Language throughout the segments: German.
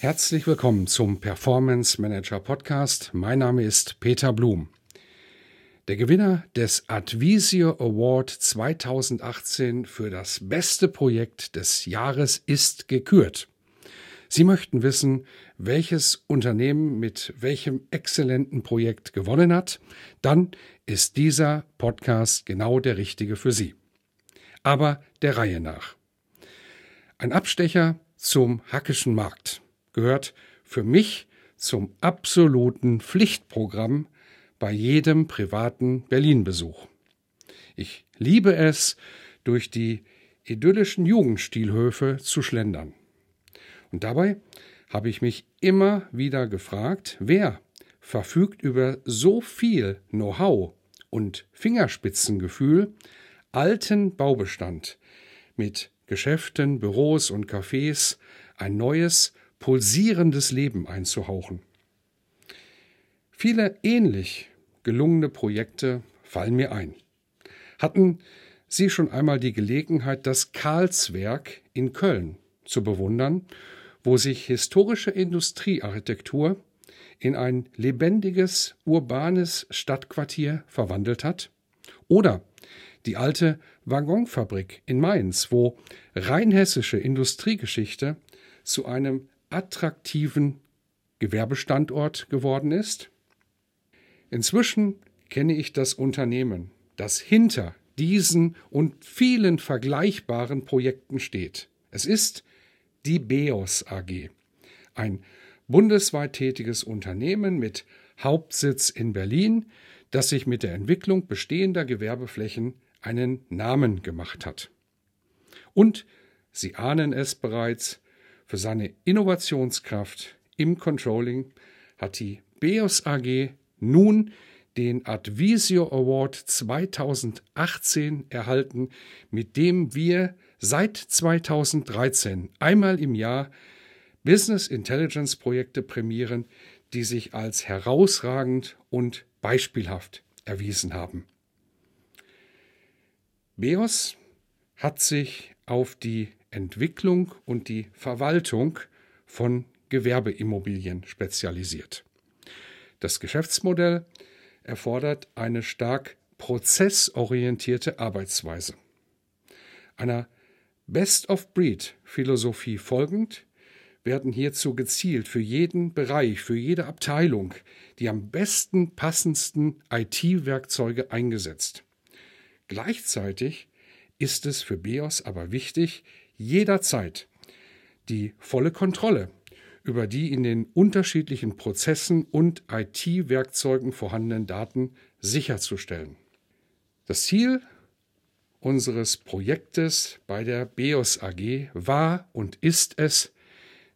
Herzlich willkommen zum Performance Manager Podcast. Mein Name ist Peter Blum. Der Gewinner des Advisio Award 2018 für das beste Projekt des Jahres ist gekürt. Sie möchten wissen, welches Unternehmen mit welchem exzellenten Projekt gewonnen hat, dann ist dieser Podcast genau der richtige für Sie. Aber der Reihe nach. Ein Abstecher zum Hackischen Markt gehört für mich zum absoluten Pflichtprogramm bei jedem privaten Berlin-Besuch. Ich liebe es, durch die idyllischen Jugendstilhöfe zu schlendern. Und dabei habe ich mich immer wieder gefragt, wer verfügt über so viel Know-how und Fingerspitzengefühl, alten Baubestand mit Geschäften, Büros und Cafés ein neues pulsierendes Leben einzuhauchen. Viele ähnlich gelungene Projekte fallen mir ein. Hatten Sie schon einmal die Gelegenheit, das Karlswerk in Köln zu bewundern, wo sich historische Industriearchitektur in ein lebendiges, urbanes Stadtquartier verwandelt hat? Oder die alte Waggonfabrik in Mainz, wo rheinhessische Industriegeschichte zu einem attraktiven Gewerbestandort geworden ist? Inzwischen kenne ich das Unternehmen, das hinter diesen und vielen vergleichbaren Projekten steht. Es ist die BEOS AG, ein bundesweit tätiges Unternehmen mit Hauptsitz in Berlin, das sich mit der Entwicklung bestehender Gewerbeflächen einen Namen gemacht hat. Und Sie ahnen es bereits, für seine Innovationskraft im Controlling hat die BEOS AG nun den Advisio Award 2018 erhalten, mit dem wir seit 2013 einmal im Jahr Business Intelligence Projekte prämieren, die sich als herausragend und beispielhaft erwiesen haben. BEOS hat sich auf die Entwicklung und die Verwaltung von Gewerbeimmobilien spezialisiert. Das Geschäftsmodell erfordert eine stark prozessorientierte Arbeitsweise. Einer Best-of-Breed-Philosophie folgend werden hierzu gezielt für jeden Bereich, für jede Abteilung die am besten passendsten IT-Werkzeuge eingesetzt. Gleichzeitig ist es für BEOS aber wichtig, jederzeit die volle Kontrolle über die in den unterschiedlichen Prozessen und IT-Werkzeugen vorhandenen Daten sicherzustellen. Das Ziel unseres Projektes bei der BEOS AG war und ist es,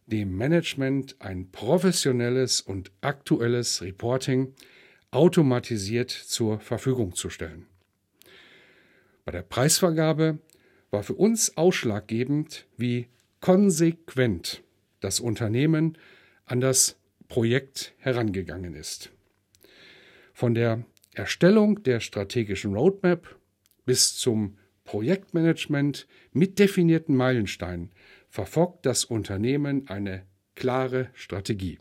dem Management ein professionelles und aktuelles Reporting automatisiert zur Verfügung zu stellen. Bei der Preisvergabe war für uns ausschlaggebend, wie konsequent das Unternehmen an das Projekt herangegangen ist. Von der Erstellung der strategischen Roadmap bis zum Projektmanagement mit definierten Meilensteinen verfolgt das Unternehmen eine klare Strategie.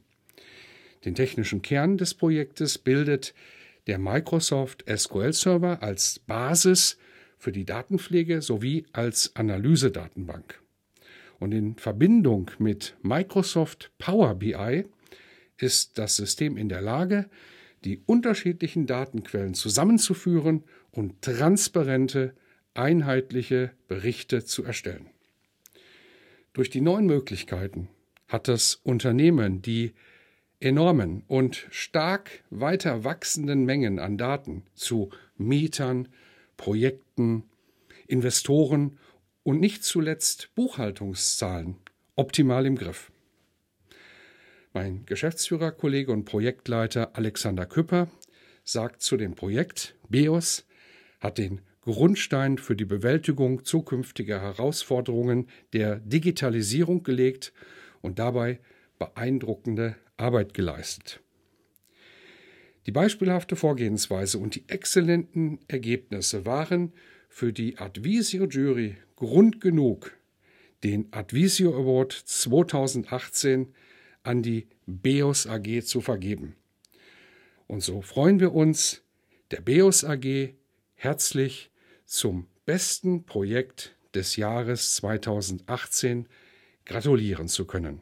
Den technischen Kern des Projektes bildet der Microsoft SQL Server als Basis für die Datenpflege sowie als Analysedatenbank. Und in Verbindung mit Microsoft Power BI ist das System in der Lage, die unterschiedlichen Datenquellen zusammenzuführen und transparente, einheitliche Berichte zu erstellen. Durch die neuen Möglichkeiten hat das Unternehmen die enormen und stark weiter wachsenden Mengen an Daten zu Mietern, Projekten, Investoren und nicht zuletzt Buchhaltungszahlen optimal im Griff. Mein Geschäftsführer, Kollege und Projektleiter Alexander Küpper sagt zu dem Projekt, BEOS hat den Grundstein für die Bewältigung zukünftiger Herausforderungen der Digitalisierung gelegt und dabei beeindruckende Arbeit geleistet. Die beispielhafte Vorgehensweise und die exzellenten Ergebnisse waren für die Advisio Jury Grund genug, den Advisio Award 2018 an die BEOS AG zu vergeben. Und so freuen wir uns, der BEOS AG herzlich zum besten Projekt des Jahres 2018 gratulieren zu können.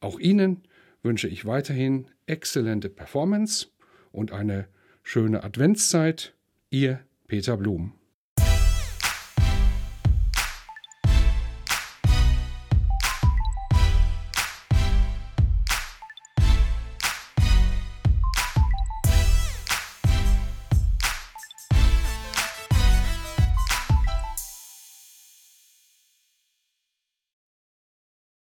Auch Ihnen wünsche ich weiterhin exzellente Performance und eine schöne Adventszeit. Ihr Peter Blum.